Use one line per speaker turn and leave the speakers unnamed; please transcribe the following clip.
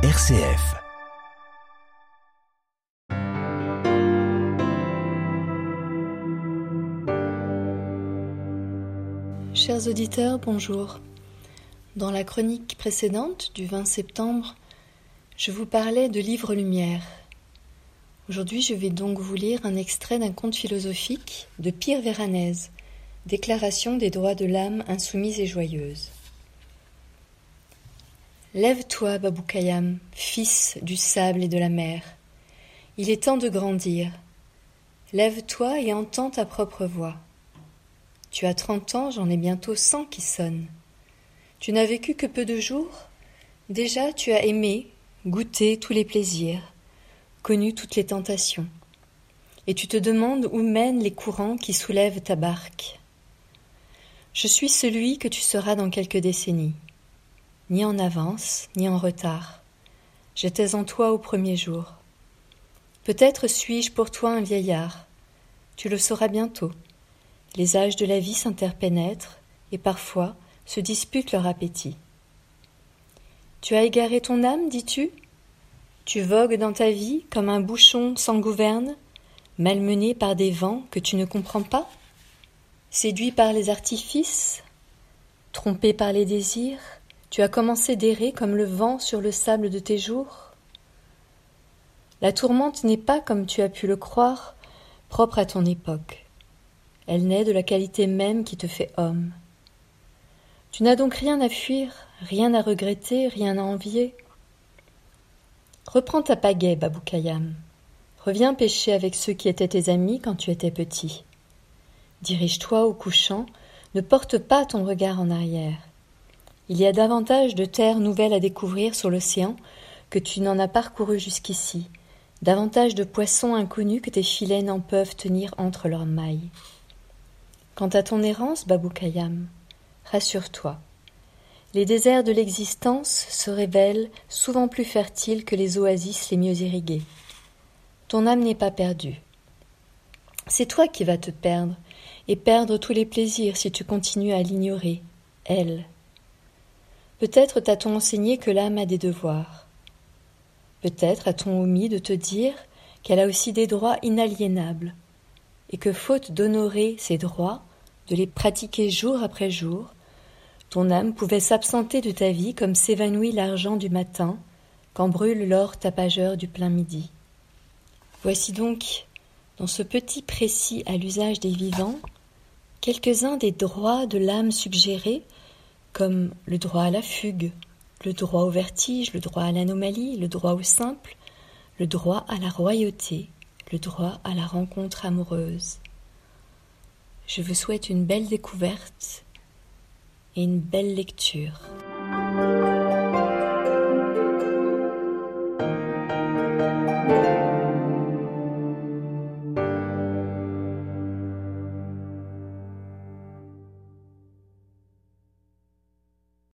RCF.
Chers auditeurs, bonjour. Dans la chronique précédente du 20 septembre, je vous parlais de livres lumière. Aujourd'hui, je vais donc vous lire un extrait d'un conte philosophique de Pierre Véranèse, Déclaration des droits de l'âme insoumise et joyeuse. Lève-toi, Babukayam, fils du sable et de la mer. Il est temps de grandir. Lève-toi et entends ta propre voix. Tu as trente ans, j'en ai bientôt cent qui sonnent. Tu n'as vécu que peu de jours? Déjà tu as aimé, goûté tous les plaisirs, connu toutes les tentations. Et tu te demandes où mènent les courants qui soulèvent ta barque. Je suis celui que tu seras dans quelques décennies ni en avance, ni en retard. J'étais en toi au premier jour. Peut-être suis-je pour toi un vieillard. Tu le sauras bientôt. Les âges de la vie s'interpénètrent et parfois se disputent leur appétit. Tu as égaré ton âme, dis-tu? Tu vogues dans ta vie comme un bouchon sans gouverne, malmené par des vents que tu ne comprends pas? Séduit par les artifices? Trompé par les désirs? Tu as commencé d'errer comme le vent sur le sable de tes jours La tourmente n'est pas, comme tu as pu le croire, propre à ton époque. Elle naît de la qualité même qui te fait homme. Tu n'as donc rien à fuir, rien à regretter, rien à envier. Reprends ta pagaie, Baboukayam. Reviens pêcher avec ceux qui étaient tes amis quand tu étais petit. Dirige-toi au couchant, ne porte pas ton regard en arrière. Il y a davantage de terres nouvelles à découvrir sur l'océan que tu n'en as parcouru jusqu'ici, davantage de poissons inconnus que tes filets n'en peuvent tenir entre leurs mailles. Quant à ton errance, Baboukayam, rassure-toi. Les déserts de l'existence se révèlent souvent plus fertiles que les oasis les mieux irriguées. Ton âme n'est pas perdue. C'est toi qui vas te perdre, et perdre tous les plaisirs si tu continues à l'ignorer, elle, Peut-être t'a-t-on enseigné que l'âme a des devoirs. Peut-être a-t-on omis de te dire qu'elle a aussi des droits inaliénables, et que faute d'honorer ces droits, de les pratiquer jour après jour, ton âme pouvait s'absenter de ta vie comme s'évanouit l'argent du matin quand brûle l'or tapageur du plein midi. Voici donc, dans ce petit précis à l'usage des vivants, quelques-uns des droits de l'âme suggérés comme le droit à la fugue, le droit au vertige, le droit à l'anomalie, le droit au simple, le droit à la royauté, le droit à la rencontre amoureuse. Je vous souhaite une belle découverte et une belle lecture.